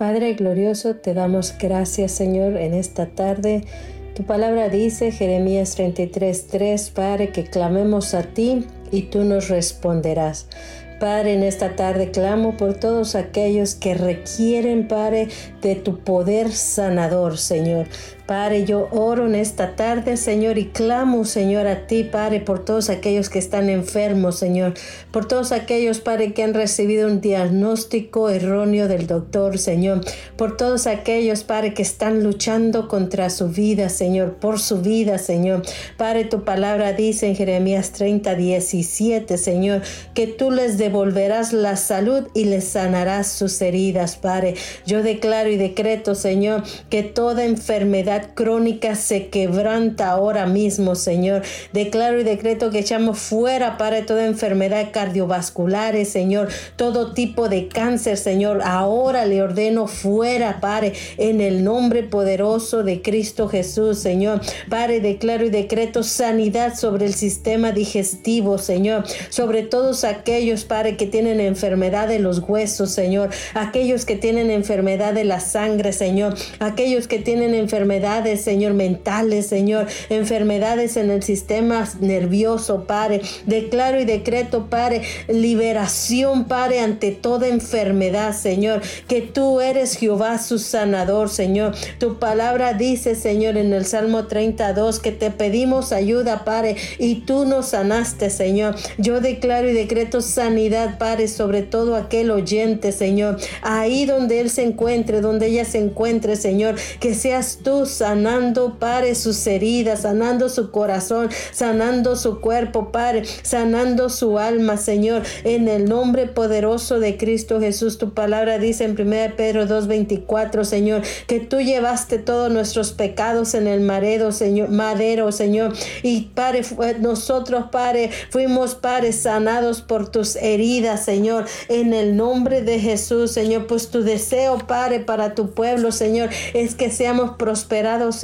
Padre glorioso, te damos gracias Señor en esta tarde. Tu palabra dice, Jeremías 33:3, Padre, que clamemos a ti y tú nos responderás. Padre, en esta tarde clamo por todos aquellos que requieren, Padre, de tu poder sanador, Señor. Padre, yo oro en esta tarde, Señor, y clamo, Señor, a ti, Padre, por todos aquellos que están enfermos, Señor, por todos aquellos, Padre, que han recibido un diagnóstico erróneo del doctor, Señor, por todos aquellos, Padre, que están luchando contra su vida, Señor, por su vida, Señor. Padre, tu palabra dice en Jeremías 30, 17, Señor, que tú les devolverás la salud y les sanarás sus heridas, Padre. Yo declaro y decreto, Señor, que toda enfermedad crónica se quebranta ahora mismo, Señor. Declaro y decreto que echamos fuera para toda enfermedad cardiovascular, Señor, todo tipo de cáncer, Señor. Ahora le ordeno fuera, Padre, en el nombre poderoso de Cristo Jesús, Señor. Padre, declaro y decreto sanidad sobre el sistema digestivo, Señor, sobre todos aquellos, Padre, que tienen enfermedad de los huesos, Señor, aquellos que tienen enfermedad de la sangre, Señor, aquellos que tienen enfermedad Señor, mentales, Señor, enfermedades en el sistema nervioso, Padre. Declaro y decreto, Padre, liberación, Padre, ante toda enfermedad, Señor, que tú eres Jehová su sanador, Señor. Tu palabra dice, Señor, en el Salmo 32, que te pedimos ayuda, Padre, y tú nos sanaste, Señor. Yo declaro y decreto sanidad, Padre, sobre todo aquel oyente, Señor. Ahí donde él se encuentre, donde ella se encuentre, Señor, que seas tú, sanando, Padre, sus heridas, sanando su corazón, sanando su cuerpo, Padre, sanando su alma, Señor, en el nombre poderoso de Cristo Jesús. Tu palabra dice en 1 Pedro 2:24, Señor, que tú llevaste todos nuestros pecados en el madero, Señor, madero, Señor, y Padre, nosotros, Padre, fuimos, Padre, sanados por tus heridas, Señor, en el nombre de Jesús, Señor, pues tu deseo, Padre, para tu pueblo, Señor, es que seamos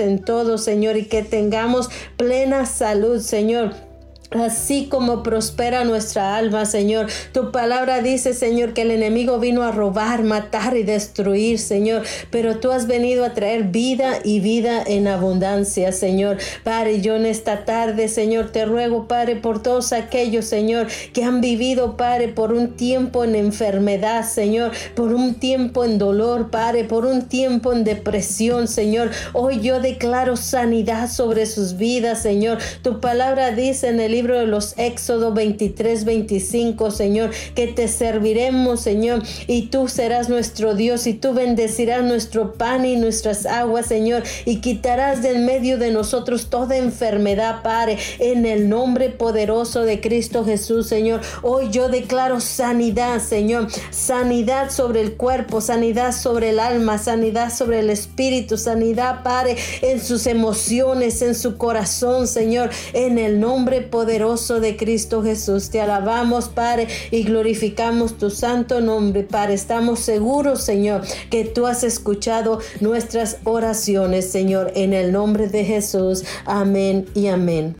en todo, Señor, y que tengamos plena salud, Señor. Así como prospera nuestra alma, Señor. Tu palabra dice, Señor, que el enemigo vino a robar, matar y destruir, Señor. Pero tú has venido a traer vida y vida en abundancia, Señor. Padre, yo en esta tarde, Señor, te ruego, Padre, por todos aquellos, Señor, que han vivido, Padre, por un tiempo en enfermedad, Señor, por un tiempo en dolor, Padre, por un tiempo en depresión, Señor. Hoy yo declaro sanidad sobre sus vidas, Señor. Tu palabra dice en el libro de los Éxodo 23, 25, Señor, que te serviremos, Señor, y tú serás nuestro Dios y tú bendecirás nuestro pan y nuestras aguas, Señor, y quitarás del medio de nosotros toda enfermedad, Padre, en el nombre poderoso de Cristo Jesús, Señor. Hoy yo declaro sanidad, Señor, sanidad sobre el cuerpo, sanidad sobre el alma, sanidad sobre el espíritu, sanidad, Padre, en sus emociones, en su corazón, Señor, en el nombre poderoso de Cristo Jesús. Te alabamos, Padre, y glorificamos tu santo nombre, Padre. Estamos seguros, Señor, que tú has escuchado nuestras oraciones, Señor, en el nombre de Jesús. Amén y amén.